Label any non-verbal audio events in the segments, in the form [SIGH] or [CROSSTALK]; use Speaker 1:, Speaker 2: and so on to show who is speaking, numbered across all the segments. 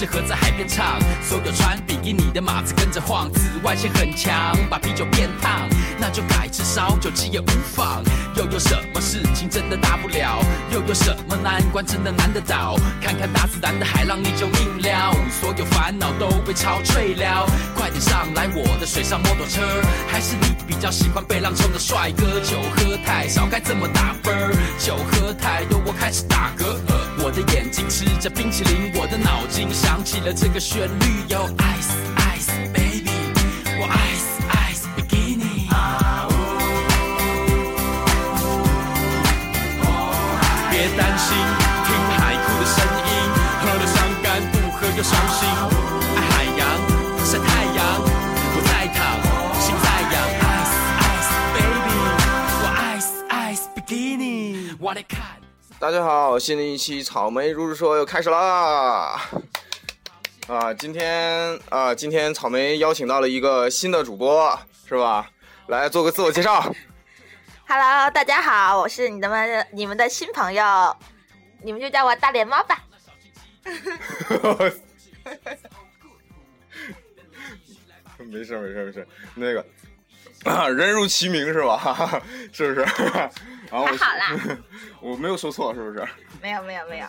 Speaker 1: 适合在海边唱。所有穿比基尼的马子跟着晃，紫外线很强，把啤酒变烫，那就改吃烧酒，鸡也无妨。又有什么事情真的大不了？又有什么难关真的难得倒？看看大自然的海浪，你就明了，所有烦恼都被潮吹了。快点上来我的水上摩托车，还是你比较喜欢被浪冲的帅哥？酒喝太少该怎么打分？酒喝太多我开始打嗝。我的眼睛吃着冰淇淋，我的脑筋想起了这个旋律，有 ice ice baby，我 ice ice bikini。别担心，听海哭的声音，喝了伤肝，不喝又伤心。爱海洋，晒太阳，我在躺，心在痒。ice ice baby，我 ice ice bikini。我来看。
Speaker 2: 大家好，新的一期草莓如是说又开始啦！啊，今天啊，今天草莓邀请到了一个新的主播，是吧？来做个自我介绍。
Speaker 3: Hello，大家好，我是你的们你们的新朋友，你们就叫我大脸猫吧。[LAUGHS]
Speaker 2: 没事没事没事，那个啊，人如其名是吧？[LAUGHS] 是不是？然后
Speaker 3: 好啦，[LAUGHS]
Speaker 2: 我没有说错是不是？
Speaker 3: 没有没有没有，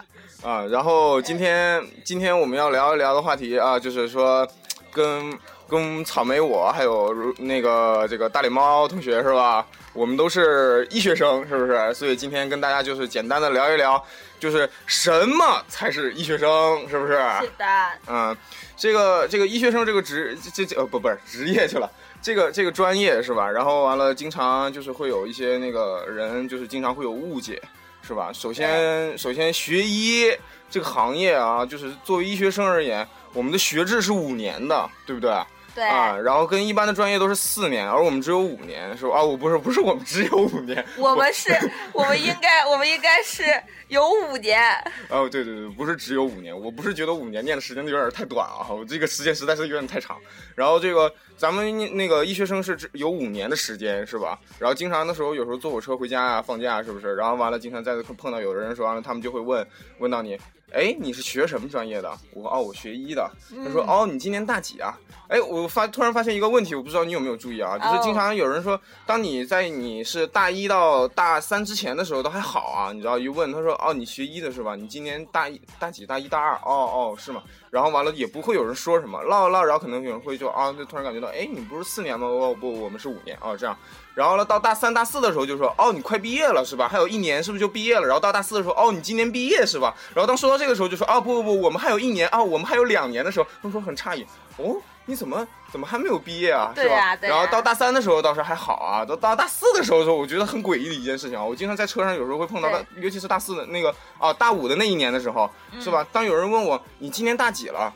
Speaker 2: 啊，然后今天今天我们要聊一聊的话题啊，就是说跟跟草莓我还有如那个这个大脸猫同学是吧？我们都是医学生，是不是？所以今天跟大家就是简单的聊一聊，就是什么才是医学生，是不是？
Speaker 3: 是的，
Speaker 2: 嗯，这个这个医学生这个职这这呃不不是职业去了，这个这个专业是吧？然后完了，经常就是会有一些那个人就是经常会有误解，是吧？首先首先学医这个行业啊，就是作为医学生而言，我们的学制是五年的，对不对？
Speaker 3: 对，
Speaker 2: 啊，然后跟一般的专业都是四年，而我们只有五年，是吧？啊，我不是不是我们只有五年，
Speaker 3: 我们是，我们应该，我们应该是有五年，
Speaker 2: 哦，对对对，不是只有五年，我不是觉得五年念的时间有点太短啊，我这个时间实在是有点太长。然后这个咱们那个医学生是只有五年的时间是吧？然后经常的时候有时候坐火车回家啊，放假是不是？然后完了经常在碰到有的人说完了，他们就会问问到你，哎，你是学什么专业的？我说哦，我学医的。他说哦，你今年大几啊？哎，我发突然发现一个问题，我不知道你有没有注意啊，就是经常有人说，当你在你是大一到大三之前的时候都还好啊，你知道一问他说哦，你学医的是吧？你今年大一大几？大一大二？哦哦是吗？然后完了也不会有人说什么，唠唠，然后可能有人会就啊，就突然感觉到，哎，你不是四年吗？哦不，我们是五年哦这样。然后呢，到大三、大四的时候就说，哦，你快毕业了是吧？还有一年，是不是就毕业了？然后到大四的时候，哦，你今年毕业是吧？然后当说到这个时候就说，啊不不不，我们还有一年啊，我们还有两年的时候，他们说很诧异，哦，你怎么怎么还没有毕业啊？是吧？然后到大三的时候倒是还好啊，到到大四的时候说，我觉得很诡异的一件事情啊，我经常在车上有时候会碰到
Speaker 3: 大，
Speaker 2: 尤其是大四的那个啊大五的那一年的时候，是吧？当有人问我你今年大几了，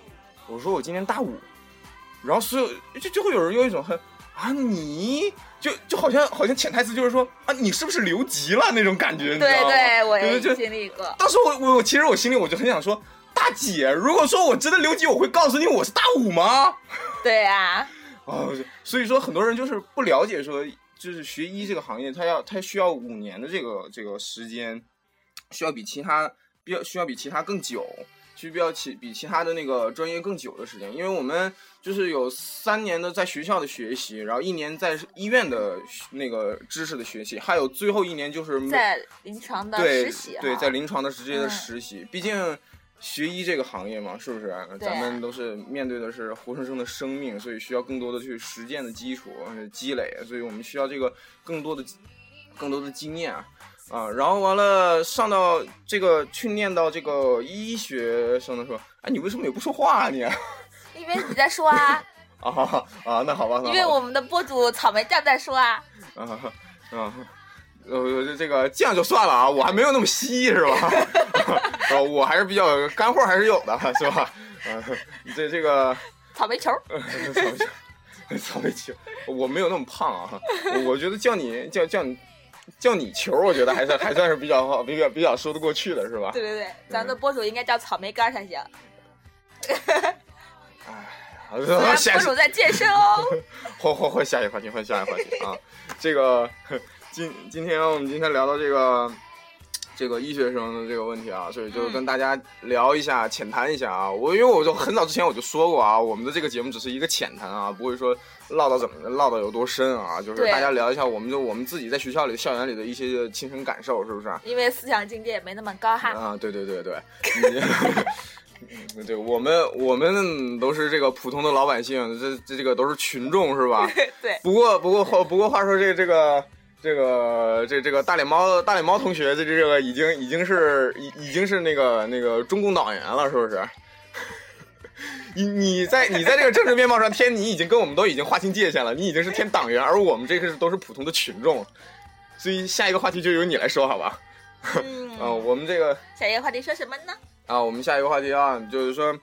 Speaker 2: 我说我今年大五，然后所有就就会有人用一种很啊你就就好像好像潜台词就是说啊你是不是留级了那种感觉，你知
Speaker 3: 对
Speaker 2: 道吗？
Speaker 3: 对，我也
Speaker 2: 就就
Speaker 3: 经历过，
Speaker 2: 当时我我我其实我心里我就很想说，大姐，如果说我真的留级，我会告诉你我是大五吗？
Speaker 3: 对啊，[LAUGHS]
Speaker 2: 哦，所以说很多人就是不了解说，就是学医这个行业，他要他需要五年的这个这个时间，需要比其他比较需要比其他更久，需要其比其他的那个专业更久的时间，因为我们就是有三年的在学校的学习，然后一年在医院的那个知识的学习，还有最后一年就是
Speaker 3: 在临床的实习
Speaker 2: 对，
Speaker 3: 对
Speaker 2: 在临床的直接的
Speaker 3: 嗯
Speaker 2: 实习，毕竟学医这个行业嘛，是不是？
Speaker 3: 对
Speaker 2: 咱们都是面对的是活生生的生命，所以需要更多的去实践的基础呃积累，所以我们需要这个更多的更多的经验啊。啊，然后完了上到这个去念到这个医学生的时候，哎，你为什么也不说话啊你？啊 [LAUGHS]
Speaker 3: 因为你在说啊，[LAUGHS]
Speaker 2: 啊啊，那好吧，那
Speaker 3: 因为我们的播主草莓酱在说啊，
Speaker 2: 啊 [LAUGHS] 啊，呃，这个这样就算了啊，我还没有那么稀是吧？呃，我还是比较干货还是有的，是吧？呃，这这个
Speaker 3: 草莓球，
Speaker 2: 呃草莓球，草莓球，我没有那么胖啊，我我觉得叫你叫叫你叫你球，我觉得还算还算是比较好，比较比较说得过去的是吧？
Speaker 3: 对对对，咱们的播主应该叫草莓干才行，
Speaker 2: 好
Speaker 3: 虽然
Speaker 2: 下
Speaker 3: 播主在健身哦。[LAUGHS]
Speaker 2: 换换换下一个话题，换下一个话题啊！这个 [LAUGHS] 今今天我们今天聊到这个这个医学生的这个问题啊，所以就
Speaker 3: 嗯
Speaker 2: 跟大家聊一下，浅谈一下啊。我因为我就很早之前我就说过啊，我们的这个节目只是一个浅谈啊，不会说唠到怎么唠到有多深啊，就是大家聊一下我们就我们自己在学校里、校园里的一些亲身感受，是不是？
Speaker 3: 因为思想境界也没那么高哈。
Speaker 2: 啊，对对对对，你 [LAUGHS] 对我们我们都是这个普通的老百姓，这这这个都是群众是吧？[LAUGHS]
Speaker 3: 对，
Speaker 2: 不过不过话不过话说这这个这个这这个大脸猫大脸猫同学这这个已经已经是已已经是那个那个中共党员了，是不是？[LAUGHS] 你你在你在这个政治面貌上添你已经跟我们都已经划清界限了，你已经是添党员，而我们这个是都是普通的群众，所以下一个话题就由你来说好吧？
Speaker 3: 嗯，[LAUGHS]
Speaker 2: 啊、我们这个
Speaker 3: 下一个话题说什么呢？
Speaker 2: 啊，我们下一个话题啊，就是说，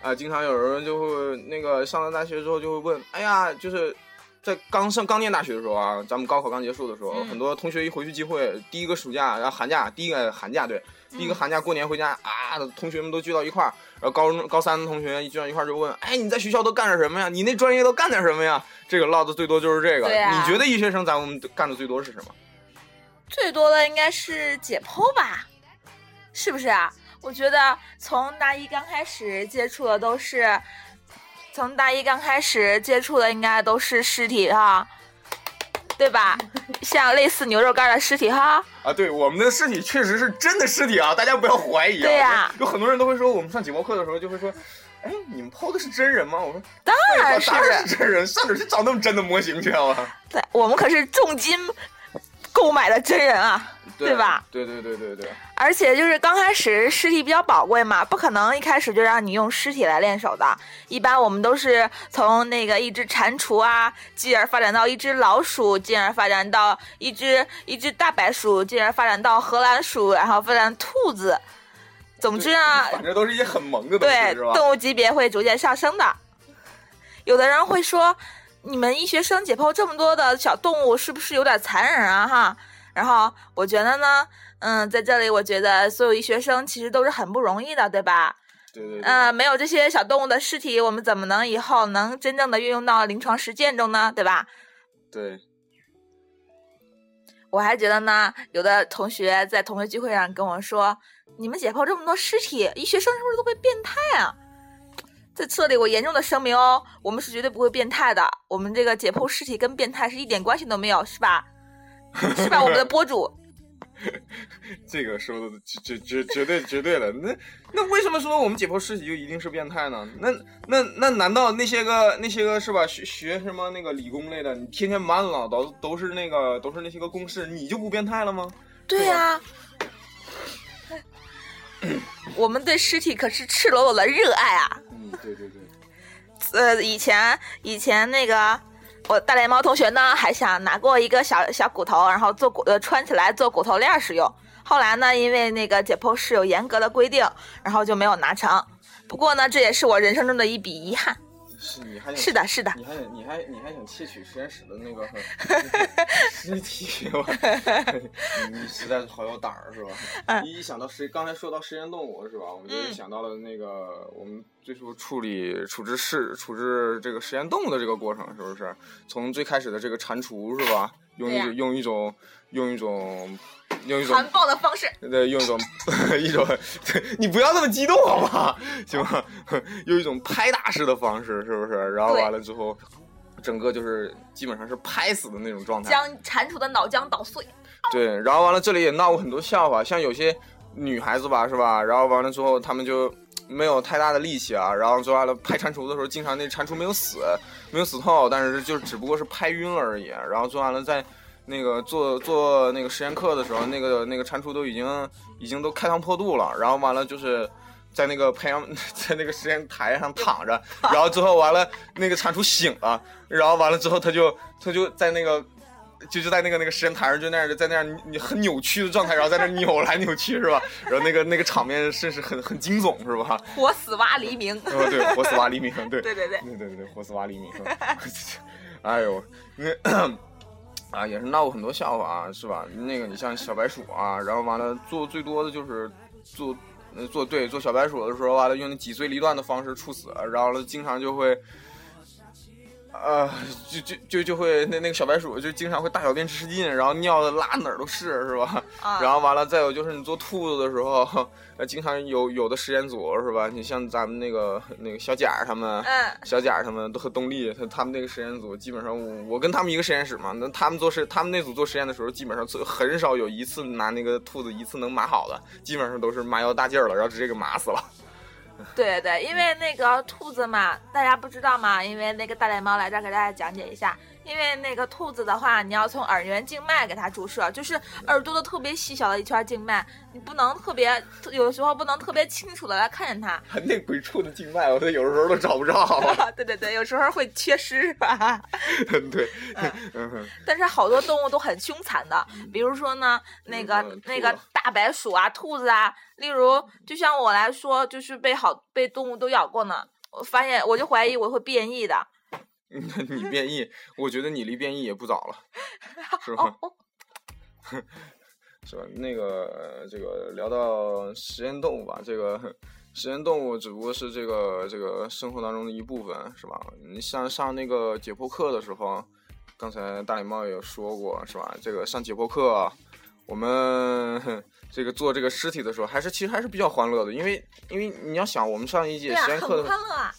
Speaker 2: 啊，经常有人就会那个上了大学之后就会问，哎呀，就是在刚上刚念大学的时候啊，咱们高考刚结束的时候，
Speaker 3: 嗯
Speaker 2: 很多同学一回去聚会，第一个暑假，然后寒假，第一个寒假对，第一个寒假过年回家啊，同学们都聚到一块儿，然后高中高三的同学一聚到一块儿就问，哎，你在学校都干点什么呀？你那专业都干点什么呀？这个唠的最多就是这个。
Speaker 3: 啊
Speaker 2: 你觉得医学生咱们干的最多是什么？
Speaker 3: 最多的应该是解剖吧，是不是啊？我觉得从大一刚开始接触的都是，从大一刚开始接触的应该都是尸体哈，对吧？像类似牛肉干的尸体哈，
Speaker 2: 啊，对，我们的尸体确实是真的尸体啊，大家不要怀疑啊。
Speaker 3: 对呀
Speaker 2: 有很多人都会说，我们上解剖课的时候就会说，哎，你们剖的是真人吗？我说
Speaker 3: 当然是
Speaker 2: 当然是真人，上哪去找那么真的模型去啊？
Speaker 3: 对，我们可是重金购买的真人啊，对吧？
Speaker 2: 对对对对对，
Speaker 3: 而且就是刚开始尸体比较宝贵嘛，不可能一开始就让你用尸体来练手的。一般我们都是从那个一只蟾蜍啊，进而发展到一只老鼠，进而发展到一只一只大白鼠，进而发展到荷兰鼠，然后发展兔子。总之啊，
Speaker 2: 反正都是一些很萌的东西，
Speaker 3: 对？动物级别会逐渐上升的。有的人会说，你们医学生解剖这么多的小动物，是不是有点残忍啊？哈。然后我觉得呢，嗯，在这里我觉得所有医学生其实都是很不容易的，对吧？
Speaker 2: 对对对，
Speaker 3: 嗯、没有这些小动物的尸体，我们怎么能以后能真正的运用到临床实践中呢？对吧？
Speaker 2: 对，
Speaker 3: 我还觉得呢，有的同学在同学聚会上跟我说：“你们解剖这么多尸体，医学生是不是都会变态啊？”在这里，我严重的声明哦，我们是绝对不会变态的。我们这个解剖尸体跟变态是一点关系都没有，是吧？是吧，我们的博主？[LAUGHS]
Speaker 2: 这个说的绝绝绝绝对绝对的。那那为什么说我们解剖尸体就一定是变态呢？那那那难道那些个那些个是吧？学学什么那个理工类的，你天天满脑都都是那个都是那些个公式，你就不变态了吗？
Speaker 3: 对呀、[LAUGHS] 我们对尸体可是赤裸裸的热爱啊！
Speaker 2: 对对对。[LAUGHS]
Speaker 3: 呃，以前以前那个我大脸猫同学呢，还想拿过一个小小骨头，然后做骨呃穿起来做骨头链使用。后来呢，因为那个解剖室有严格的规定，然后就没有拿成。不过呢，这也是我人生中的一笔遗憾。
Speaker 2: 是你还想
Speaker 3: 是的，是的，
Speaker 2: 你还想你还你还想窃取实验室的那个 [LAUGHS] 尸体吗？[LAUGHS] 你你实在是好有胆儿是吧？
Speaker 3: 嗯
Speaker 2: 一想到实刚才说到实验动物是吧？我们就
Speaker 3: 嗯
Speaker 2: 想到了那个我们最初处理处置事处置这个实验动物的这个过程，是不是？从最开始的这个蟾蜍是吧？用一用一种用一种用一种
Speaker 3: 残暴的方式。
Speaker 2: 对，用一种 [LAUGHS] 一种，你不要那么激动好吗？行吗？[LAUGHS] 用一种拍打式的方式，是不是？然后完了之后，整个就是基本上是拍死的那种状态。
Speaker 3: 将蟾蜍的脑浆捣碎。
Speaker 2: 对，然后完了这里也闹过很多笑话，像有些女孩子吧，是吧？然后完了之后，她们就没有太大的力气啊，然后做完了拍蟾蜍的时候，经常那蟾蜍没有死，没有死透，但是就只不过是拍晕了而已。然后做完了在那个做做那个实验课的时候，那个那个蟾蜍都已经已经都开膛破肚了，然后完了就是。在那个培养，[LAUGHS] 在那个实验台上躺着，[LAUGHS] 然后之后完了，那个蟾蜍醒了，然后完了之后，他就他就在那个就就在那个那个实验台上，就那样在那样你很扭曲的状态，然后在那扭来扭去，是吧？然后那个那个场面甚是很很惊悚，是吧？
Speaker 3: 活死蛙黎明。[LAUGHS]
Speaker 2: 哦，对，活死蛙黎明，对，
Speaker 3: 对对对
Speaker 2: 对对对，活死蛙黎明。哎呦，那啊也是闹过很多笑话啊，是吧？那个你像小白鼠啊，然后完了做最多的就是做做对做小白鼠的时候，完了用那脊髓离断的方式处死，然后了经常就会。呃，就就就就会那那个小白鼠就经常会大小便失禁，然后尿的拉哪儿都是，是吧？
Speaker 3: 啊
Speaker 2: 然后完了，再有就是你做兔子的时候，呃，[LAUGHS] 经常有有的实验组是吧？你像咱们那个那个小贾他们，
Speaker 3: 嗯
Speaker 2: 小贾他们都和东丽，他他们那个实验组基本上我我跟他们一个实验室嘛，那他们做实他们那组做实验的时候，基本上最很少有一次拿那个兔子一次能麻好的，基本上都是麻药大劲儿了，然后直接给麻死了。[LAUGHS]
Speaker 3: 对对，因为那个兔子嘛，大家不知道嘛，因为那个大脸猫来这儿给大家讲解一下。因为那个兔子的话，你要从耳缘静脉给它注射，就是耳朵的特别细小的一圈静脉，你不能特别，有的时候不能特别清楚的来看见它。
Speaker 2: 那鬼畜的静脉，我都有的时候都找不着。[LAUGHS]
Speaker 3: 对对对，有时候会缺失？[LAUGHS]
Speaker 2: 对，嗯哼，
Speaker 3: 但是好多动物都很凶残的，比如说呢，那个
Speaker 2: 嗯
Speaker 3: 那个大白鼠啊、兔子啊，例如就像我来说，就是被好被动物都咬过呢。我发现，我就怀疑我会变异的。
Speaker 2: 那 [LAUGHS] 你变异，我觉得你离变异也不早了，是吧？
Speaker 3: 哦，[LAUGHS]
Speaker 2: 是吧？那个这个聊到实验动物吧，这个实验动物只不过是这个这个生活当中的一部分，是吧？你像上那个解剖课的时候，刚才大礼帽也有说过，是吧？这个上解剖课，我们这个做这个尸体的时候，还是其实还是比较欢乐的，因为因为你要想，我们上一节实验课的。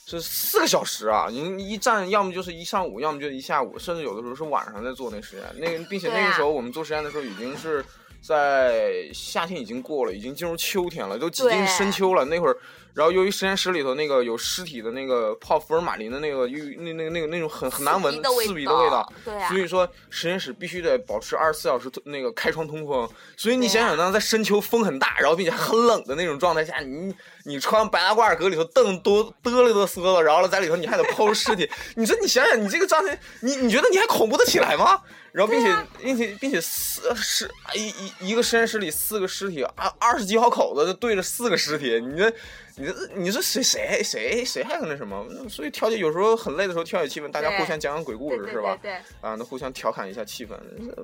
Speaker 2: 是四个小时啊！你一站，要么就是一上午，要么就一下午，甚至有的时候是晚上在做那实验。那个，并且那个时候我们做实验的时候，已经是在夏天已经过了，已经进入秋天了，都几近深秋了。那会儿，然后由于实验室里头那个有尸体的那个泡福尔马林的那个，又那那个那个那种很很难闻
Speaker 3: 刺鼻的味
Speaker 2: 道，
Speaker 3: 对啊
Speaker 2: 所以说实验室必须得保持二十四小时那个开窗通风。所以你想想呢，在深秋风很大，然后并且很冷的那种状态下，你你穿白大褂搁里头蹬哆嘚了哆嗦了，然后了在里头你还得剖尸体，你说你想想你这个状态，你你觉得你还恐怖得起来吗？然后并且、
Speaker 3: 啊
Speaker 2: 并且并且四尸一一一个实验室里四个尸体，二二十几号口子就对着四个尸体，你这你这你说谁谁谁谁还有那什么？所以调节有时候很累的时候调节气氛，大家互相讲讲鬼故事是吧
Speaker 3: 对？对，
Speaker 2: 啊，那互相调侃一下气氛，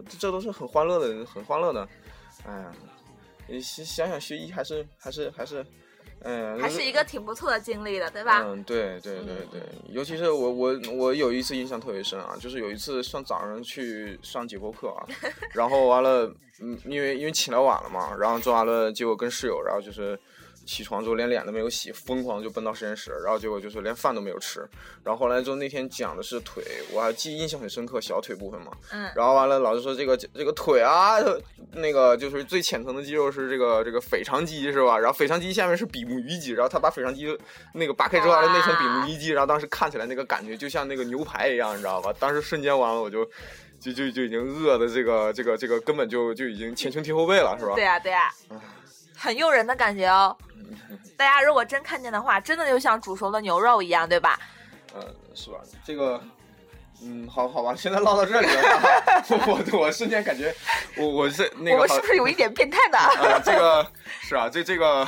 Speaker 2: 这这都是很欢乐的，很欢乐的。哎呀，你想想想学医还是还是还是，嗯，
Speaker 3: 还是一个挺不错的经历的，对吧？
Speaker 2: 嗯，对对对对，尤其是我我我有一次印象特别深啊，就是有一次上早上去上解剖课啊，[LAUGHS] 然后完了，嗯，因为因为起来晚了嘛，然后做完了，结果跟室友，然后就是起床之后连脸都没有洗，疯狂就奔到实验室，然后结果就是连饭都没有吃，然后后来就那天讲的是腿，我还记忆印象很深刻，小腿部分嘛，
Speaker 3: 嗯，
Speaker 2: 然后完了，老师说这个这个腿啊，那个就是最浅层的肌肉是这个这个腓肠肌是吧？然后腓肠肌下面是比目鱼肌，然后他把腓肠肌那个扒开之后，那层比目鱼肌，然后当时看起来那个感觉就像那个牛排一样，你知道吧？当时瞬间完了，我就就就就已经饿的这个这个这个根本就就已经前胸贴后背了，是吧？
Speaker 3: 对啊对啊，很诱人的感觉哦。[LAUGHS] 大家如果真看见的话，真的就像煮熟的牛肉一样，对吧？
Speaker 2: 嗯，是吧？这个，嗯，好好吧，现在唠到这里了吧，[LAUGHS] 我我我瞬间感觉我我是那个
Speaker 3: 我们是不是有一点变态呢？
Speaker 2: 呃，这个是啊，这这个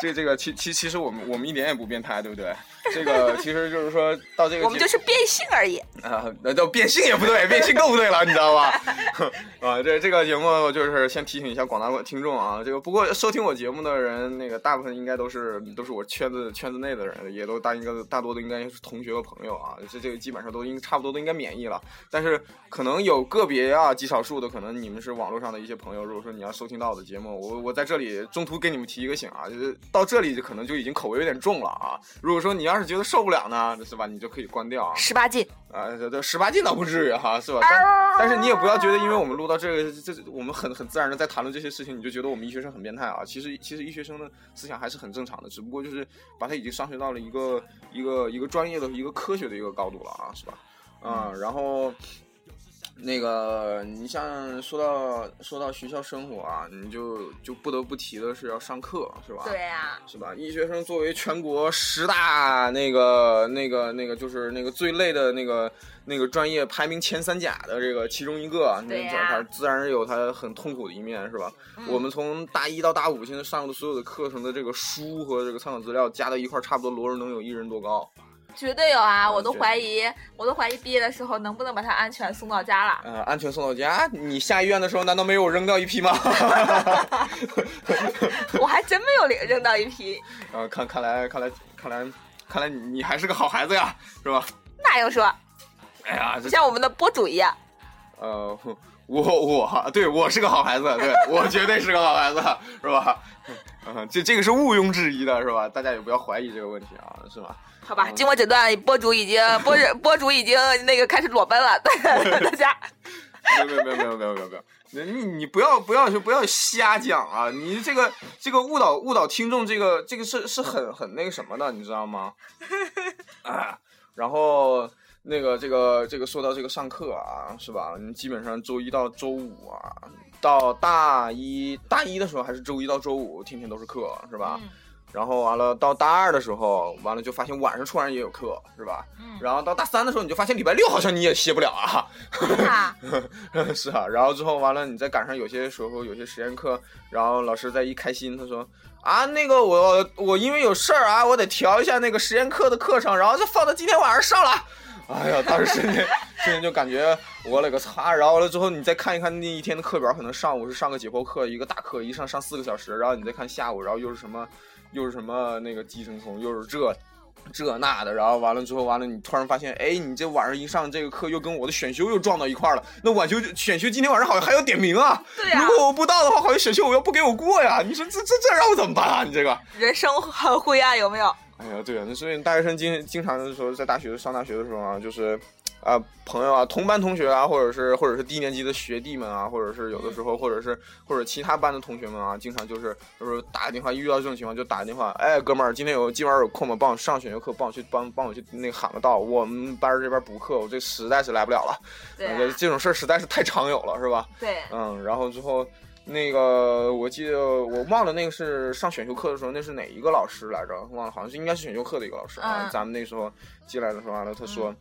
Speaker 2: 这这个其其其实我们我们一点也不变态，对不对？这个其实就是说到这个
Speaker 3: 我们就是变性而已。
Speaker 2: 啊，那叫变性也不对，变性更不对了，你知道吧？[LAUGHS] 啊，这这个节目就是先提醒一下广大听众啊，这个不过收听我节目的人，那个大部分应该都是都是我圈子圈子内的人，也都大应该大多都应该是同学和朋友啊，这这个基本上都应差不多都应该免疫了，但是可能有个别啊极少数的，可能你们是网络上的一些朋友，如果说你要收听到我的节目，我我在这里中途给你们提一个醒啊，就是到这里就可能就已经口味有点重了啊，如果说你要是觉得受不了呢，是吧，你就可以关掉啊。
Speaker 3: 十八禁，
Speaker 2: 啊，这这十八禁倒不至于哈，是吧？但但是你也不要觉得，因为我们录到这个，这这我们很很自然的在谈论这些事情，你就觉得我们医学生很变态啊。其实其实医学生的思想还是很正常的，只不过就是把它已经上升到了一个一个一个专业的一个科学的一个高度了啊，是吧？啊、然后。那个，你像说到说到学校生活啊，你就就不得不提的是要上课，是吧？
Speaker 3: 对呀、
Speaker 2: 是吧？医学生作为全国十大那个那个那个就是那个最累的那个那个专业排名前三甲的这个其中一个，那
Speaker 3: 对
Speaker 2: 自然有它很痛苦的一面，是吧？
Speaker 3: 嗯
Speaker 2: 我们从大一到大五现在上的所有的课程的这个书和这个参考资料加到一块儿，差不多摞着能有一人多高。
Speaker 3: 绝对有啊！我都怀疑，我都怀疑毕业的时候能不能把他安全送到家了。
Speaker 2: 呃，安全送到家。你下医院的时候难道没有扔掉一批吗？[LAUGHS]
Speaker 3: 我还真没有扔扔到一批，[LAUGHS]
Speaker 2: 呃，看看来看来看来看来你还是个好孩子呀，是吧？
Speaker 3: 那又说，
Speaker 2: 哎呀，
Speaker 3: 就像我们的播主一样。
Speaker 2: 呃，我我对我是个好孩子，对我绝对是个好孩子，是吧？[LAUGHS] 嗯，这这个是毋庸置疑的，是吧？大家也不要怀疑这个问题啊，是吧？
Speaker 3: 好吧，经过诊断，播主已经播 [LAUGHS] 播主已经那个开始裸奔了，[LAUGHS] 大家。
Speaker 2: 没有没有没有没有没有没有，你你不要不要就不要瞎讲啊！你这个这个误导误导听众，这个这个是是很很那个什么的，你知道吗？啊，然后那个这个这个说到这个上课啊，是吧？你基本上周一到周五啊，到大一大一的时候还是周一到周五，天天都是课，是吧？然后完了，到大二的时候，完了就发现晚上突然也有课，是吧？
Speaker 3: 嗯。
Speaker 2: 然后到大三的时候，你就发现礼拜六好像你也歇不了啊。[LAUGHS] 是啊。然后之后完了，你再赶上有些时候有些实验课，然后老师再一开心，他说啊，那个我我因为有事儿啊，我得调一下那个实验课的课程，然后就放到今天晚上上了。哎呀，当时瞬间瞬间就感觉我勒个擦！然后完了之后，你再看一看那一天的课表，可能上午是上个解剖课，一个大课，一上上四个小时，然后你再看下午，然后又是什么？又是什么那个寄生虫，又是这这那的，然后完了之后，完了你突然发现，哎，你这晚上一上这个课，又跟我的选修又撞到一块了。那晚修选修今天晚上好像还要点名啊。
Speaker 3: 对呀。
Speaker 2: 如果我不到的话，好像选修我要不给我过呀。你说这这这让我怎么办啊？你这个
Speaker 3: 人生很灰暗，有没有？
Speaker 2: 哎呀，对啊，那所以大学生经经常的时候，在大学上大学的时候啊，就是。啊，朋友啊，同班同学啊，或者是或者是低年级的学弟们啊，或者是有的时候，或者是或者其他班的同学们啊，经常就是就是打个电话，遇到这种情况就打个电话，哎，哥们儿，今天有今晚有空吗？帮我上选修课，帮我去帮帮我去那个喊个到，我们班这边补课，我这实在是来不了了。
Speaker 3: 对，
Speaker 2: 这种事儿实在是太常有了，是吧？
Speaker 3: 对，
Speaker 2: 嗯，然后之后那个我记得我忘了那个是上选修课的时候，那是哪一个老师来着？忘了，好像是应该是选修课的一个老师啊。咱们那时候进来的时候完了，他说。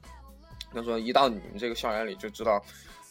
Speaker 2: 他说：“一到你们这个校园里就知道，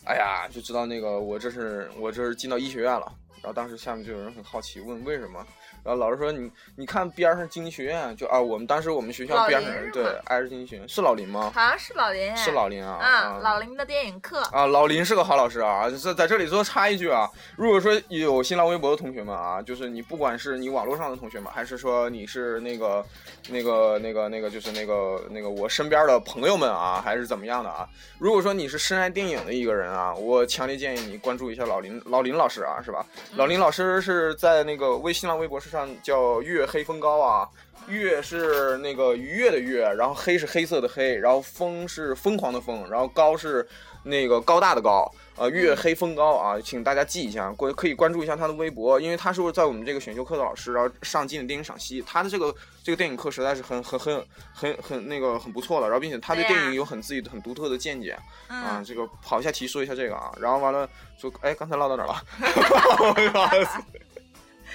Speaker 2: 哎呀，就知道那个我这是我这是进到医学院了。然后当时下面就有人很好奇问为什么。”然后老师说：“你你看边上经济学院，就啊，我们当时我们学校边上对挨着经济学院，是老林吗？
Speaker 3: 好像是老林，
Speaker 2: 是老林啊。
Speaker 3: 啊，老林的电影课
Speaker 2: 啊，老林是个好老师啊。在在这里多插一句啊，如果说有新浪微博的同学们啊，就是你不管是你网络上的同学们，还是说你是那个那个那个那个就是那个那个我身边的朋友们啊，还是怎么样的啊？如果说你是深爱电影的一个人啊，我强烈建议你关注一下老林老林老师啊，是吧？老林老师是在那个微新浪微博上。叫月黑风高啊，月是那个愉悦的月，然后黑是黑色的黑，然后风是疯狂的风，然后高是那个高大的高，呃，月黑风高啊，请大家记一下，关可以关注一下他的微博，因为他是在我们这个选修课的老师，然后上进的电影赏析，他的这个这个电影课实在是很很很很很那个很不错了，然后并且他对电影有很自己的很独特的见解啊，这个跑一下题说一下这个啊，然后完了说，哎，刚才唠到哪了？[LAUGHS] [LAUGHS]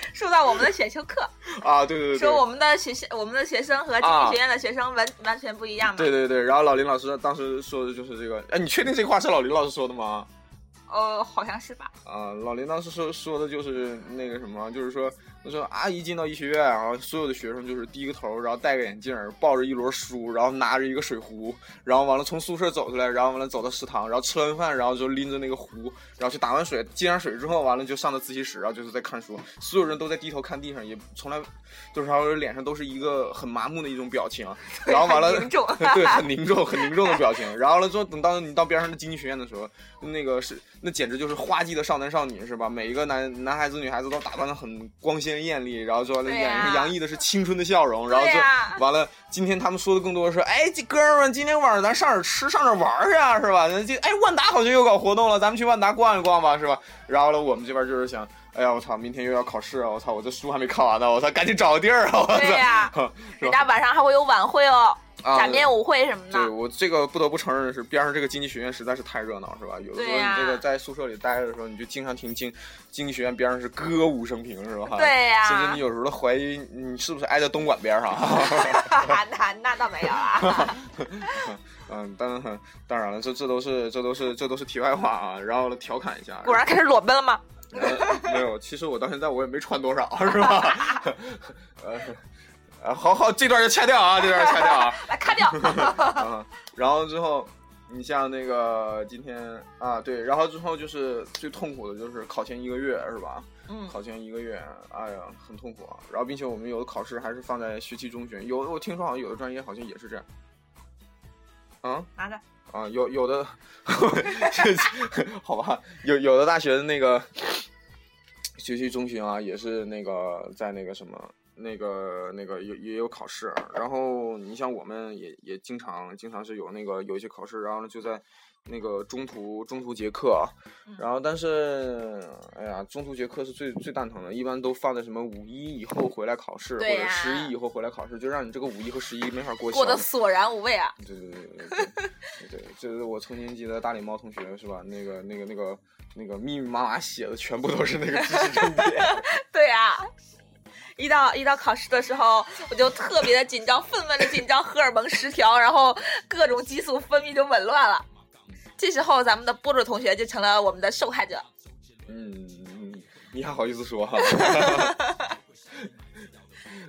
Speaker 2: [LAUGHS]
Speaker 3: 说到我们的选修课 [LAUGHS]
Speaker 2: 啊，对对对，
Speaker 3: 说我们的学校、我们的学生和经济学院的学生完完全不一样嘛。
Speaker 2: 对对对，然后老林老师当时说的就是这个，哎，你确定这个话是老林老师说的吗？
Speaker 3: 呃，好像是吧。
Speaker 2: 啊，老林当时说说的就是那个什么，就是说。他说：“阿姨进到医学院，然后所有的学生就是低个头，然后戴个眼镜，抱着一摞书，然后拿着一个水壶，然后完了从宿舍走出来，然后完了走到食堂，然后吃完饭，然后就拎着那个壶，然后去打完水，接上水之后，完了就上到自习室，然后就是在看书。所有人都在低头看地上，也从来就是然后脸上都是一个很麻木的一种表情，[LAUGHS] 然后完了对很凝重 [LAUGHS] 很凝重的表情。然后了之后等到你到边上的经济学院的时候，那个是那简直就是花季的少男少女是吧？每一个男男孩子女孩子都打扮的很光鲜。”艳丽，然后就完了，脸上洋溢的是青春的笑容，然后就完了。今天他们说的更多的是，哎，这哥们儿，今天晚上咱上哪儿吃，上哪儿玩去啊，是吧？那这，哎，万达好像又搞活动了，咱们去万达逛一逛吧，是吧？然后呢，我们这边就是想，哎呀，我操，明天又要考试啊，我操，我这书还没看完呢，我操，赶紧找个地儿啊，我操，
Speaker 3: 对呀，[LAUGHS] 人家晚上还会有晚会哦。假面舞会什么的，
Speaker 2: 对我这个不得不承认的是，边上这个经济学院实在是太热闹，是吧？有的时候你这个在宿舍里待着的时候，你就经常听经经济学院边上是歌舞升平，是吧？
Speaker 3: 对呀，
Speaker 2: 甚至你有时候都怀疑你是不是挨在东莞边上。[LAUGHS]
Speaker 3: 那那倒没有啊。[LAUGHS]
Speaker 2: 嗯，当然当然了，这这都是这都是这都是题外话啊。然后调侃一下，
Speaker 3: 果然开始裸奔了吗？
Speaker 2: 没有，其实我到现在我也没穿多少，是吧？[LAUGHS] 呃。啊，好好，这段就掐掉啊，这段掐掉啊，[LAUGHS]
Speaker 3: 来掐掉。
Speaker 2: 嗯，然后之后，你像那个今天啊，对，然后之后就是最痛苦的就是考前一个月，是吧？
Speaker 3: 嗯，
Speaker 2: 考前一个月，哎呀，很痛苦啊。然后，并且我们有的考试还是放在学期中旬，有我听说好像有的专业好像也是这样。啊
Speaker 3: 拿着。
Speaker 2: 啊，有有的，[LAUGHS] 好吧，有有的大学的那个学期中旬啊，也是那个在那个什么。那个那个也也有考试，然后你像我们也也经常经常是有那个有一些考试，然后呢就在那个中途中途结课，然后但是哎呀中途结课是最最蛋疼的，一般都放在什么五一以后回来考试，或者十一以后回来考试，就让你这个五一和十一没法过。
Speaker 3: 过得索然无味啊！
Speaker 2: 对对对对对对，这是我曾经记得大礼猫同学是吧？那个那个那个那个密密麻麻写的全部都是那个知识重点。[LAUGHS]
Speaker 3: 对呀。一到一到考试的时候，我就特别的紧张，愤懑的紧张，荷尔蒙失调，然后各种激素分泌就紊乱了。这时候，咱们的波主同学就成了我们的受害者。
Speaker 2: 嗯，你还好意思说哈？[LAUGHS]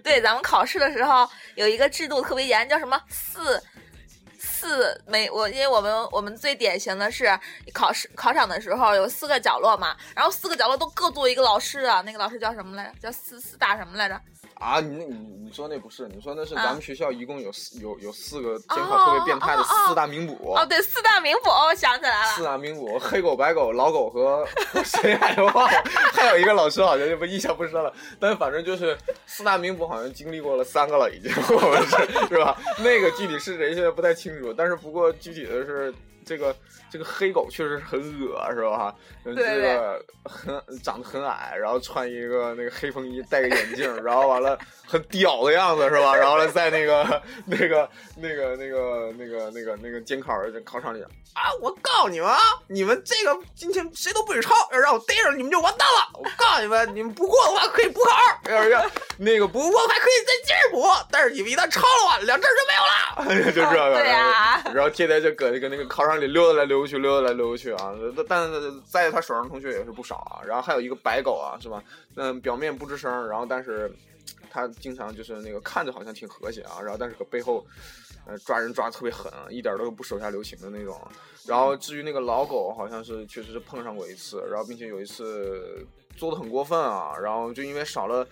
Speaker 3: 对，咱们考试的时候有一个制度特别严，叫什么四。四每我，因为我们我们最典型的是考试考场的时候有四个角落嘛，然后四个角落都各坐一个老师啊，那个老师叫什么来着？叫四四大什么来着？
Speaker 2: 啊，你那，你你说那不是？你说那是咱们学校一共有四有有四个监考特别变态的四大名捕。
Speaker 3: 哦，对，四大名捕，我想起来了。
Speaker 2: 四大名捕：黑狗、白狗、老狗和 [LAUGHS] 谁来着？忘了。还有一个老师好像就不印象不深了，但反正就是四大名捕好像经历过了三个了，已经 [LAUGHS] 我们是是吧？那个具体是谁现在不太清楚，但是不过具体的是。这个这个黑狗确实很恶是吧？这个很长得很矮，然后穿一个那个黑风衣，戴个眼镜，然后完了很屌的样子是吧？然后呢，在那个那个那个那个那个那个那个监考考场里啊，我告诉你们啊，你们这个今天谁都不许抄，要让我逮着你们就完蛋了。我告诉你们，你们不过的话可以补考，要是那个不过还可以再接着补，但是你们一旦抄了话，两证就没有了。就这个，
Speaker 3: 对呀。
Speaker 2: 然后天天就搁那个那个考场里溜达来溜去，溜达来溜去啊。但在他手上同学也是不少啊。然后还有一个白狗啊，是吧？嗯，表面不吱声，然后但是他经常就是那个看着好像挺和谐啊，然后但是搁背后。呃，抓人抓的特别狠，一点都不手下留情的那种。然后至于那个老狗，好像是确实是碰上过一次，然后并且有一次做的很过分啊，然后就因为少了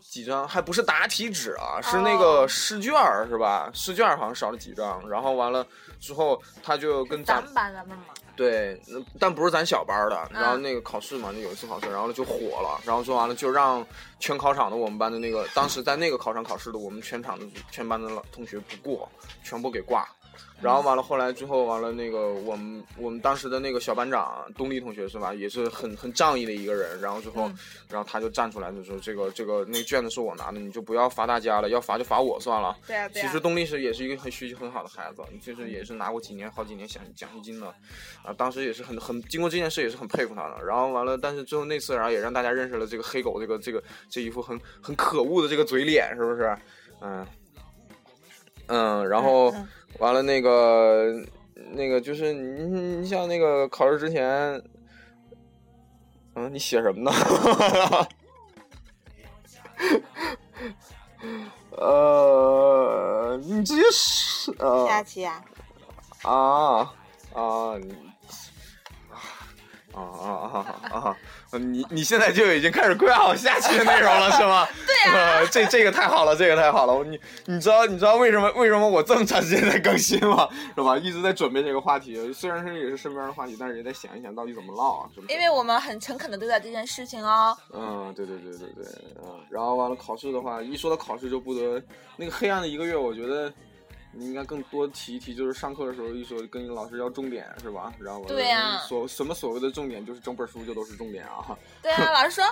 Speaker 2: 几张，还不是答题纸啊，是那个试卷是吧？试卷好像少了几张，然后完了之后他就跟
Speaker 3: 咱们班的吗？
Speaker 2: 对，但不是咱小班的。然后那个考试嘛，就有一次考试，然后就火了。然后说完了，就让全考场的我们班的那个，当时在那个考场考试的我们全场的全班的同学不过，全部给挂。然后完了，后来最后完了，那个我们我们当时的那个小班长东丽同学是吧，也是很很仗义的一个人。然后之后，然后他就站出来就说：“这个这个那个卷子是我拿的，你就不要罚大家了，要罚就罚我算了。”
Speaker 3: 对啊，
Speaker 2: 其实东丽是也是一个很学习很好的孩子，就是也是拿过几年好几年奖奖学金的。啊，当时也是很很经过这件事也是很佩服他的。然后完了，但是最后那次然后也让大家认识了这个黑狗这个这个这一副很很可恶的这个嘴脸，是不是？嗯嗯，然后。完了，那个，那个就是你，你像那个考试之前，嗯，你写什么呢？[LAUGHS] 呃，你直接是呃，
Speaker 3: 下期啊？
Speaker 2: 啊啊。啊啊啊啊！你你现在就已经开始规划好下期的内容了，是吗？[LAUGHS]
Speaker 3: 对
Speaker 2: 呀，这这个太好了，这个太好了。你你知道你知道为什么为什么我这么长时间在更新吗？[LAUGHS] 是吧？一直在准备这个话题，虽然是也是身边的话题，但是也得想一想到底怎么唠啊，是不是？
Speaker 3: 因为我们很诚恳的对待这件事情哦。
Speaker 2: 嗯，对对对对对，嗯，然后完了考试的话，一说到考试就不得那个黑暗的一个月，我觉得。你应该更多提一提，就是上课的时候一说跟老师要重点是吧？然后
Speaker 3: 对呀，
Speaker 2: 所什么所谓的重点，就是整本书就都是重点啊。
Speaker 3: 对啊，老师说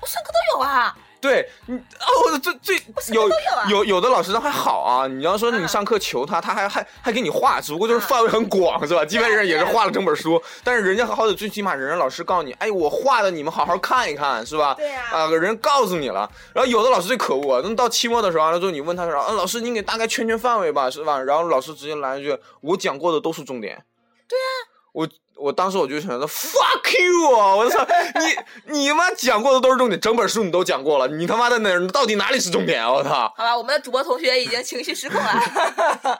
Speaker 3: 我上课都有啊。
Speaker 2: 对你哦，最最有有有的老师还好啊。你要说你上课求他，他还还还给你画，只不过就是范围很广，是吧？基本上也是画了整本书。但是人家好歹最起码人家老师告诉你，哎，我画的你们好好看一看，是吧？
Speaker 3: 对呀。
Speaker 2: 啊，人告诉你了。然后有的老师最可恶，那到期末的时候完了之后，你问他说，啊，老师你给大概圈圈范围吧，是吧？然后老师直接来一句，我讲过的都是重点。
Speaker 3: 对呀。
Speaker 2: 我我当时我就想说 fuck you 啊！我操，你你妈讲过的都是重点，整本书你都讲过了，你他妈的哪到底哪里是重点啊？我操！
Speaker 3: 好吧，我们的主播同学已经情绪失控了。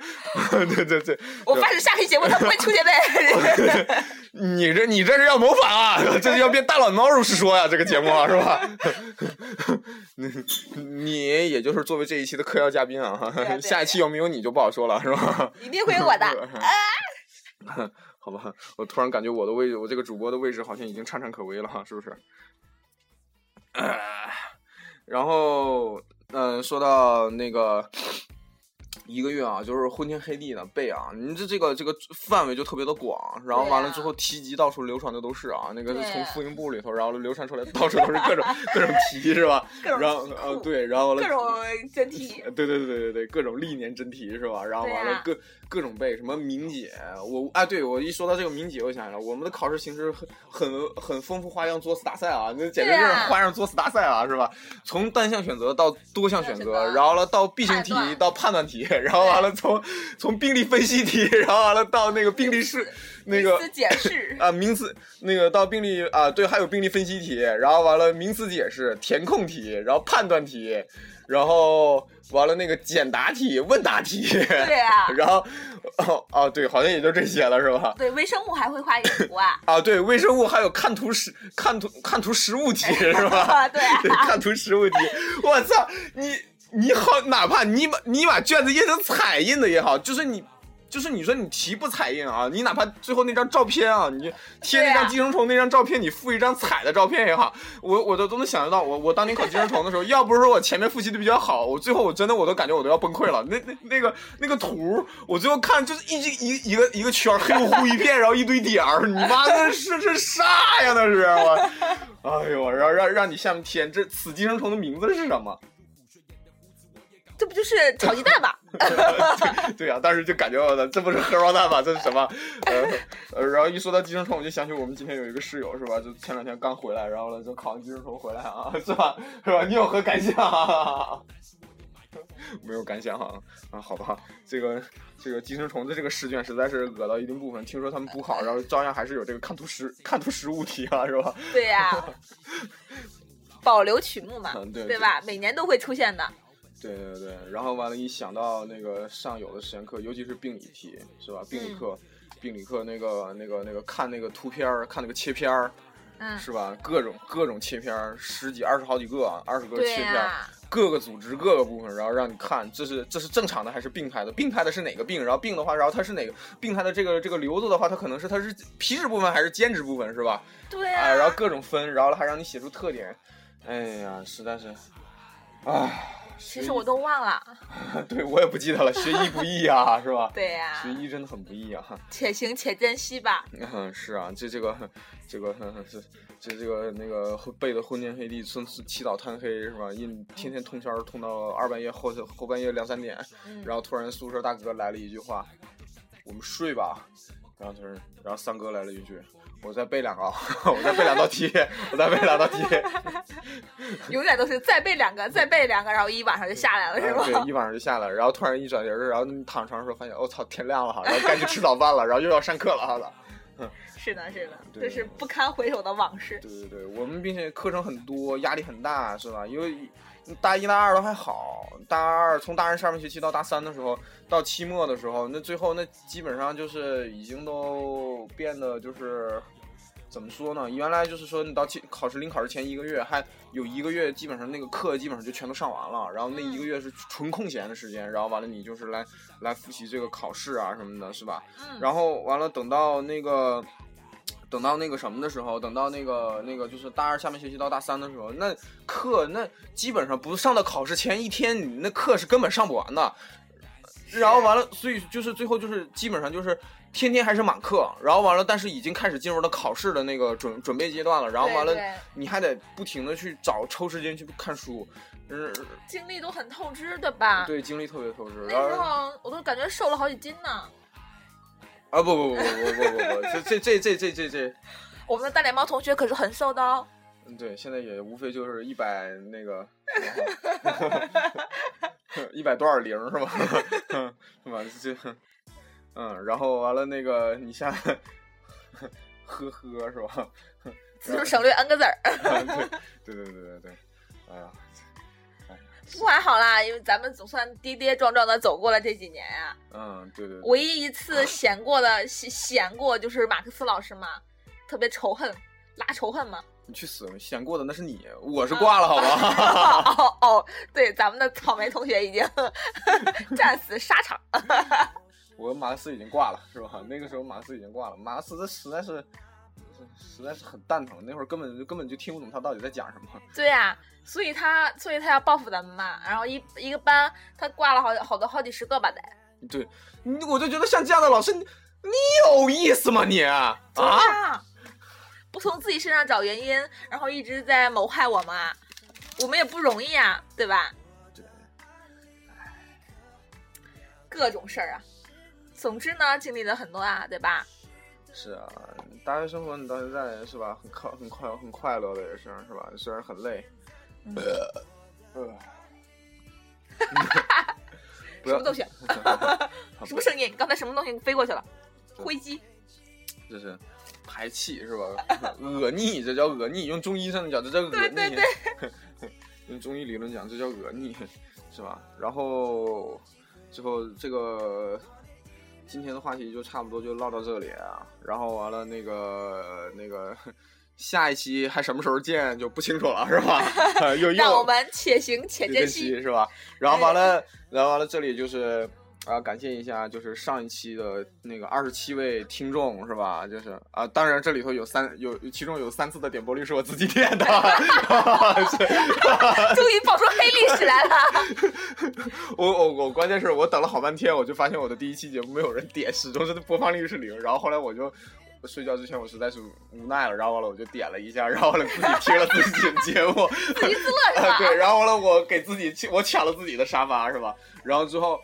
Speaker 3: [LAUGHS]
Speaker 2: 对对对，
Speaker 3: 我发誓下期节目他不会出现在。[LAUGHS]
Speaker 2: 你这你这是要谋反啊！这是要变大懒猫如是说呀，这个节目啊，是吧？[LAUGHS] 你你也就是作为这一期的客邀嘉宾啊，下一期有没有你就不好说了，是吧？
Speaker 3: 一定会有我的。
Speaker 2: 好吧，我突然感觉我的位置，我这个主播的位置好像已经颤颤可危了哈，是不是？然后，嗯，说到那个。一个月啊，就是昏天黑地的背啊，你这这个这个范围就特别的广，然后完了之后提及到处流传的都是啊，那个从复印部里头，然后流传出来到处都是各种各种题是吧？[LAUGHS] 然后呃对，然后
Speaker 3: 各种真题，
Speaker 2: 对对对对对对，各种历年真题是吧？然后完了各。各种背什么明解，我啊，对我一说到这个明解，我想起来，我们的考试形式很很很丰富，花样作死大赛啊，那简直就是花样作死大赛啊，是吧？从单项选择到多项选择，然后了到 B 型题到判断题，然后完了从从病例分析题，然后完了到那个病例式那个
Speaker 3: 解释
Speaker 2: 啊名词那个到病例啊对，还有病例分析题，然后完了名词解释填空题，然后判断题。然后完了那个简答题、问答题，
Speaker 3: 对啊，[LAUGHS]
Speaker 2: 然后哦哦对，好像也就这些了，是吧？
Speaker 3: 对，微生物还会画一个图啊。[LAUGHS]
Speaker 2: 啊，对，微生物还有看图实看图看图实物题 [LAUGHS] 是吧？
Speaker 3: 对，
Speaker 2: 看图实物题。我操，你你好，哪怕你把你把卷子印成彩印的也好，就是你。就是你说你题不彩印啊，你哪怕最后那张照片啊，你贴那张寄生虫那张照片，你附一张彩的照片也好，我我都都能想得到。我我当年考寄生虫的时候，[LAUGHS] 要不是说我前面复习的比较好，我最后我真的我都感觉我都要崩溃了。那那那个那个图，我最后看就是一一一个一个圈黑乎乎一片，然后一堆点儿，你妈那是这啥呀？那是我，哎呦，让让让你下面填这此寄生虫的名字是什么？
Speaker 3: 这不就是炒鸡蛋吗？[LAUGHS]
Speaker 2: 对呀，当时就感觉到的，这不是荷包蛋吗？这是什么？呃，然后一说到寄生虫，我就想起我们今天有一个室友，是吧？就前两天刚回来，然后呢就考完寄生虫回来啊，是吧？是吧？你有何感想？[LAUGHS] 没有感想哈啊？好吧，这个这个寄生虫的这个试卷实在是恶到一定部分，听说他们补考，然后照样还是有这个看图识看图识物题啊，是吧？
Speaker 3: 对呀，[LAUGHS] 保留曲目嘛，
Speaker 2: 对
Speaker 3: 对吧？每年都会出现的。
Speaker 2: 对对对，然后完了，一想到那个上有的实验课，尤其是病理题，是吧？病理课，病理课那个那个那个看那个图片儿，看那个切片儿，
Speaker 3: 嗯，
Speaker 2: 是吧？各种各种切片儿，十几、二十好几个，二十个切片儿，各个组织各个部分，然后让你看，这是这是正常的还是病态的？病态的是哪个病？然后病的话，然后它是哪个病态的这个这个瘤子的话，它可能是它是皮质部分还是间质部分，是吧？
Speaker 3: 对
Speaker 2: 啊，然后各种分，然后还让你写出特点，哎呀，实在是，唉。
Speaker 3: 其实我都忘了，[LAUGHS]
Speaker 2: 对我也不记得了。学医不易啊，是吧？[LAUGHS]
Speaker 3: 对呀，
Speaker 2: 学医真的很不易啊。
Speaker 3: 且行且珍惜吧。
Speaker 2: 嗯，是啊，这这个这个这这这个那个背的昏天黑地，从起早贪黑是吧？一天天通宵通到二半夜后后半夜两三点，然后突然宿舍大哥来了一句话：“我们睡吧。”然后就是，然后三哥来了一句。我再背两个，[LAUGHS] 我再背两道题，我再背两道题，[LAUGHS]
Speaker 3: 永远都是再背两个，再背两个，然后一晚上就下来了，是吧？
Speaker 2: 对，一晚上就下来，然后突然一转人然后你躺床上时候发现，我操，天亮了哈，然后赶紧吃早饭了，然后又要上课了哈。[LAUGHS]
Speaker 3: 是的，是的，这是不堪回首的往事。
Speaker 2: 对对对，我们并且课程很多，压力很大，是吧？因为大一、大二都还好，大二从大二上半学期到大三的时候，到期末的时候，那最后那基本上就是已经都变得就是怎么说呢？原来就是说你到期考试临考试前一个月，还有一个月基本上那个课基本上就全都上完了，然后那一个月是纯空闲的时间，然后完了你就是来来复习这个考试啊什么的，是吧？
Speaker 3: 嗯。
Speaker 2: 然后完了等到那个。等到那个什么的时候，等到那个那个就是大二下半学期到大三的时候，那课那基本上不上到考试前一天，你那课是根本上不完的。然后完了，所以就是最后就是基本上就是天天还是满课。然后完了，但是已经开始进入了考试的那个准准备阶段了。然后完了，你还得不停的去找抽时间去看书，嗯，
Speaker 3: 精力都很透支，对吧？
Speaker 2: 对，精力特别透支。
Speaker 3: 那时候我都感觉瘦了好几斤呢。
Speaker 2: 啊不不不不不不不不！这这这这这这这，
Speaker 3: 我们的大脸猫同学可是很瘦的哦。
Speaker 2: 嗯，对，现在也无非就是一百那个，一百多少零是吧？[LAUGHS] 是吧？这嗯，然后完了那个你先呵呵是吧？[LAUGHS]
Speaker 3: 就是省略 n 个字儿。[LAUGHS]
Speaker 2: 对对对对对对，哎呀。
Speaker 3: 不过还好啦，因为咱们总算跌跌撞撞的走过了这几年呀、
Speaker 2: 嗯，对对对，
Speaker 3: 唯一一次闲过的 [LAUGHS] 闲闲过就是马克思老师嘛，特别仇恨，拉仇恨嘛。
Speaker 2: 你去死！闲过的那是你，我是挂了，好吧？[LAUGHS]
Speaker 3: 哦哦，对，咱们的草莓同学已经 [LAUGHS] 战死沙场。
Speaker 2: 我马克思已经挂了，是吧？那个时候马克思已经挂了，马克思这实在是，实在是很蛋疼，那会儿根本就根本就听不懂他到底在讲什么。
Speaker 3: 对呀、所以他所以他要报复咱们嘛。然后一一个班他挂了好好多好几十个吧得。
Speaker 2: 对，你我就觉得像这样的老师，你你有意思吗你？啊？
Speaker 3: 啊！不从自己身上找原因，然后一直在谋害我们，我们也不容易啊，对吧？
Speaker 2: 对
Speaker 3: 各种事儿啊。总之呢，经历了很多啊，对吧？
Speaker 2: 是啊，大学生活你到现在是吧，很快很快很快乐的也是是吧？虽然很累。
Speaker 3: 嗯
Speaker 2: 呃，[LAUGHS] 不
Speaker 3: 什么东西？[LAUGHS] 什么声音？刚才什么东西飞过去了？灰机。
Speaker 2: 这是排气是吧？[LAUGHS] 恶逆，这叫恶逆。用中医上讲，这叫恶逆。
Speaker 3: 对对
Speaker 2: 用中医理论讲，这叫恶逆，是吧？然后之后这个今天的话题就差不多就唠到这里啊。然后完了那个那个下一期还什么时候见就不清楚了，是吧？呃又又
Speaker 3: 让我们且行且珍惜。
Speaker 2: 是吧？然后完了，然后完了，这里就是啊，感谢一下，就是上一期的那个二十七位听众是吧？就是啊，当然这里头有三有其中有三次的点播率是我自己点的，是 [LAUGHS]
Speaker 3: 终于爆出黑历史来了。[LAUGHS]
Speaker 2: 我我我关键是我等了好半天，我就发现我的第一期节目没有人点，始终是播放率是零。然后后来我就睡觉之前我实在是无奈了，然后完了我就点了一下，然后完了自己听了自己的节目，
Speaker 3: 自娱自乐是吧？
Speaker 2: 啊，[LAUGHS] 对，然后完了，我给自己我抢了自己的沙发是吧？然后之后，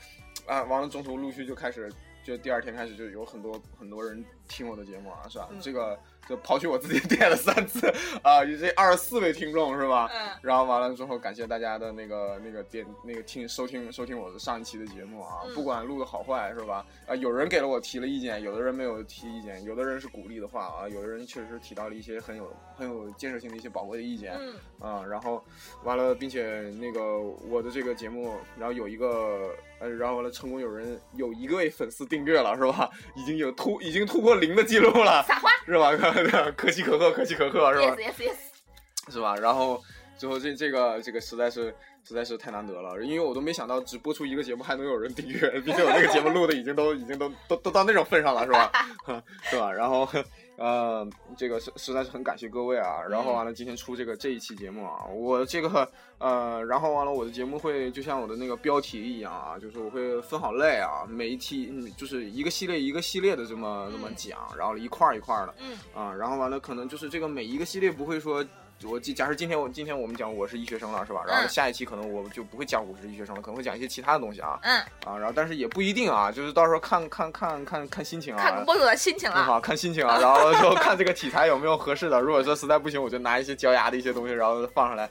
Speaker 2: 啊，完了中途陆续就开始，就第二天开始就有很多很多人听我的节目啊，是吧？
Speaker 3: 嗯
Speaker 2: 这个就刨去我自己 [LAUGHS] 点了三次啊，有这二十四位听众是吧？
Speaker 3: 嗯，
Speaker 2: 然后完了之后，感谢大家的那个那个点那个听收听收听我的上一期的节目啊，
Speaker 3: 嗯
Speaker 2: 不管录的好坏是吧？啊，有人给了我提了意见，有的人没有提意见，有的人是鼓励的话啊，有的人确实提到了一些很有很有建设性的一些宝贵的意见。
Speaker 3: 嗯，
Speaker 2: 啊，然后完了，并且那个我的这个节目，然后有一个呃，然后完了，成功有人有一个位粉丝订阅了，是吧？已经有突已经突破零的记录了，
Speaker 3: 撒花
Speaker 2: 是吧？[LAUGHS] 可喜可贺，可喜可贺，是吧
Speaker 3: ，yes？yes yes。
Speaker 2: 是吧？然后最后这这个这个实在是实在是太难得了，因为我都没想到只播出一个节目还能有人订阅，毕竟我这个节目录的已经都已经都都都到那种份上了，是吧？[LAUGHS] 是吧？然后。呃，这个实实在是很感谢各位啊，然后完了今天出这个这一期节目啊，我这个呃，然后完了我的节目会就像我的那个标题一样啊，就是我会分好类啊，每一期嗯就是一个系列一个系列的这么这么讲，然后一块儿一块儿的，
Speaker 3: 嗯。
Speaker 2: 啊，然后完了，可能就是这个每一个系列不会说，我记假设今天我今天我们讲我是医学生了，是吧？然后
Speaker 3: 嗯
Speaker 2: 下一期可能我就不会讲我是医学生了，可能会讲一些其他的东西啊
Speaker 3: 嗯，
Speaker 2: 啊，然后但是也不一定啊，就是到时候看看看看看心情啊，
Speaker 3: 看播主的心情啊。
Speaker 2: 很好看心情啊，然后就看这个题材有没有合适的。如果说实在不行，我就拿一些椒牙的一些东西，然后放上来。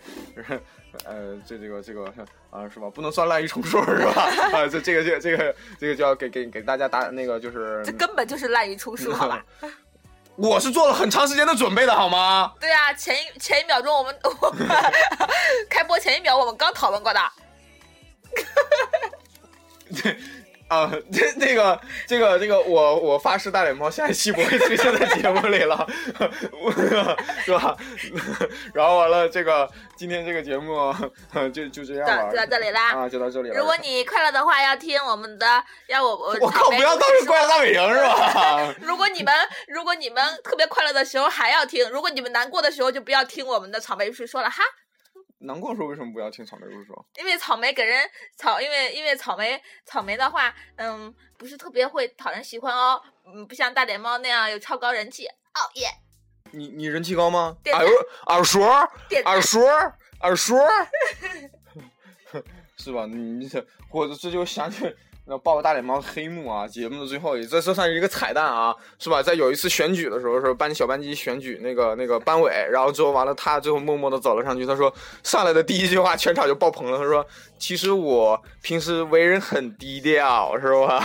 Speaker 2: 呃，这这个这个啊，是吧？不能算滥竽充数是吧？[LAUGHS] 啊，这这个这个这个这个就要给给给大家打那个就是
Speaker 3: 这，根本就是滥竽充数，[LAUGHS] 好吧？
Speaker 2: 我是做了很长时间的准备的好吗？
Speaker 3: 对啊，前一前一秒钟我们我 [LAUGHS] 开播前一秒我们刚讨论过的，[LAUGHS]
Speaker 2: 啊，这那个这个这个，我我发誓大脸猫下一期不会出现在节目里了，我 [LAUGHS] 是吧？[LAUGHS] 然后完了，这个今天这个节目就就这样了，
Speaker 3: 就到这里啦。
Speaker 2: 啊，就到这里了。
Speaker 3: 如果你快乐的话，要听我们的，要我我
Speaker 2: 我靠，不要当成怪大本营是吧？[LAUGHS]
Speaker 3: 如果你们如果你们特别快乐的时候还要听，如果你们难过的时候就不要听我们的草莓叔说了哈，
Speaker 2: 难过说为什么不要听草莓叔说？
Speaker 3: 因为草莓给人草，因为因为草莓草莓的话，嗯，不是特别会讨人喜欢哦，嗯，不像大脸猫那样有超高人气。哦耶，
Speaker 2: 你你人气高吗？
Speaker 3: 点
Speaker 2: 耳耳熟
Speaker 3: 点
Speaker 2: 耳熟耳熟，[LAUGHS] [LAUGHS] 是吧？你这我这就想起那爆个大脸猫黑幕啊！节目的最后，这这算是一个彩蛋啊，是吧？在有一次选举的时候，说班小班级选举那个那个班委，然后最后完了，他最后默默的走了上去，他说上来的第一句话，全场就爆棚了。他说：“其实我平时为人很低调，是吧？”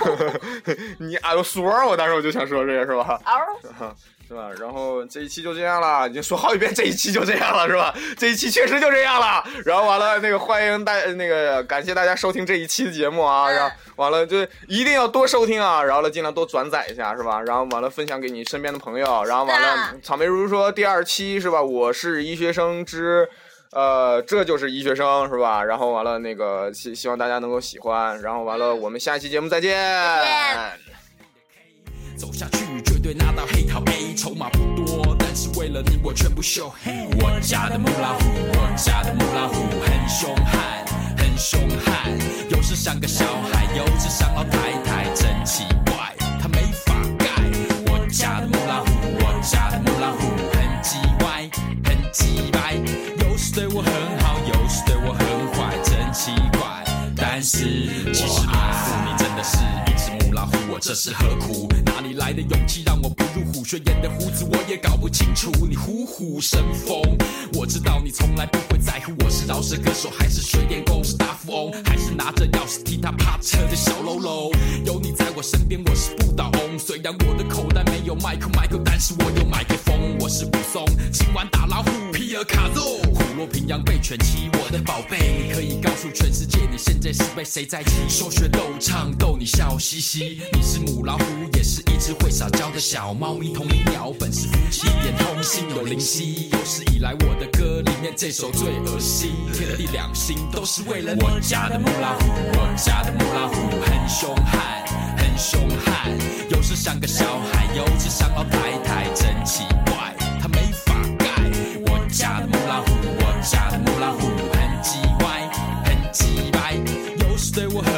Speaker 2: [LAUGHS] [LAUGHS] 你啊，说我当时我就想说这个，是吧？[LAUGHS] 是吧？然后这一期就这样了，已经说好几遍，这一期就这样了，是吧？这一期确实就这样了。然后完了，那个欢迎大，那个感谢大家收听这一期的节目啊。然后完了，就一定要多收听啊。然后了，尽量多转载一下，是吧？然后完了，分享给你身边的朋友。然后完了，草莓如说第二期是吧？我是医学生之，呃，这就是医学生是吧？然后完了，那个希希望大家能够喜欢。然后完了，我们下期节目再见。
Speaker 1: 走下去，绝对拿到黑桃 A，筹码不多，但是为了你我全部秀。我家的母老虎，我家的母老虎很凶悍，很凶悍，有时像个小孩，有时像老太太，真奇怪，他没法改。我家的母老虎，我家的母老虎很叽歪，很叽歪，有时对我很好，有时对我很坏，真奇怪。但是其实母老虎，你真的是一只母老虎，我这是何苦？哪里来的勇气让我不入虎穴？演的胡子我也搞不清楚，你虎虎生风。我知道你从来不会在乎我是饶舌歌手还是水电工，是大富翁还是拿着钥匙替他趴车的小喽啰。有你在我身边，我是不倒翁。虽然我的口袋没有麦克麦克，但是我有麦克风。我是武松，今晚打老虎，皮尔卡肉。虎落平阳被犬欺，我的宝贝，你可以告诉全世界你现在是被谁在欺？说学逗唱逗你笑嘻嘻，你是母老虎，也是一只会撒娇的小猫咪，同林鸟本是夫妻，一点通心有灵犀。有史以来我的歌里面这首最恶心，天地两心都是为了。我家的母老虎，我家的母老虎很凶悍，很凶悍，有时像个小孩，有时像老太太，真奇怪，他没法改。我家的母老虎，我家的母老虎很叽歪，很叽歪，有时对我很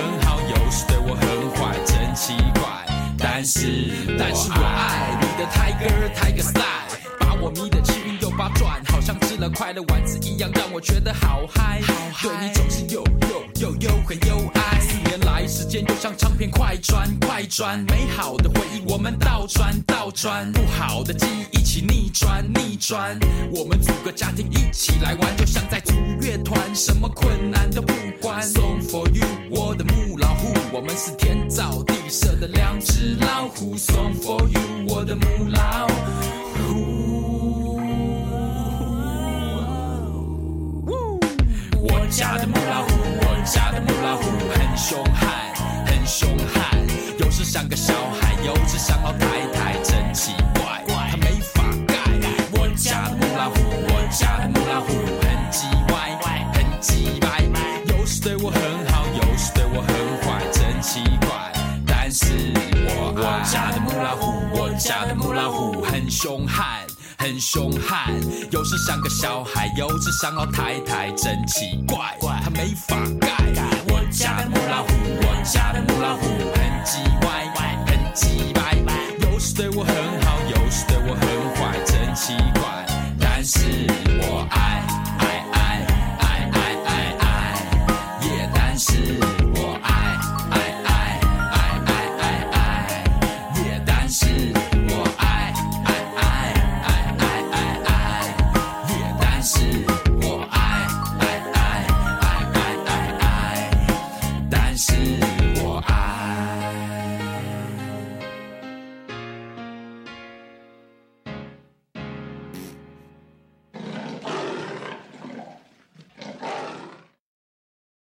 Speaker 1: 是，但是我爱你的 Tiger Tiger Style，把我迷得七晕又八转，好像吃了快乐丸子一样，让我觉得好嗨好嗨。对你总是又又又又很又爱。四年来，时间就像唱片快转快转，美好的回忆我们倒转倒转，不好的记忆一起逆转逆转。我们组个家庭一起来玩，就像在组乐团，什么困难都不管。Song for you，我的，我们是天造地设的两只老虎。Song for you，我的母老虎。我家的母老虎，我家的母老虎很凶悍，很凶悍，有时像个凶悍很凶悍。有时像个小孩有时像老太太真奇怪。怪他没法改我家的母老虎我家的母老虎很叽歪很叽歪有时对我很好有时对我很坏真奇怪。但是我爱。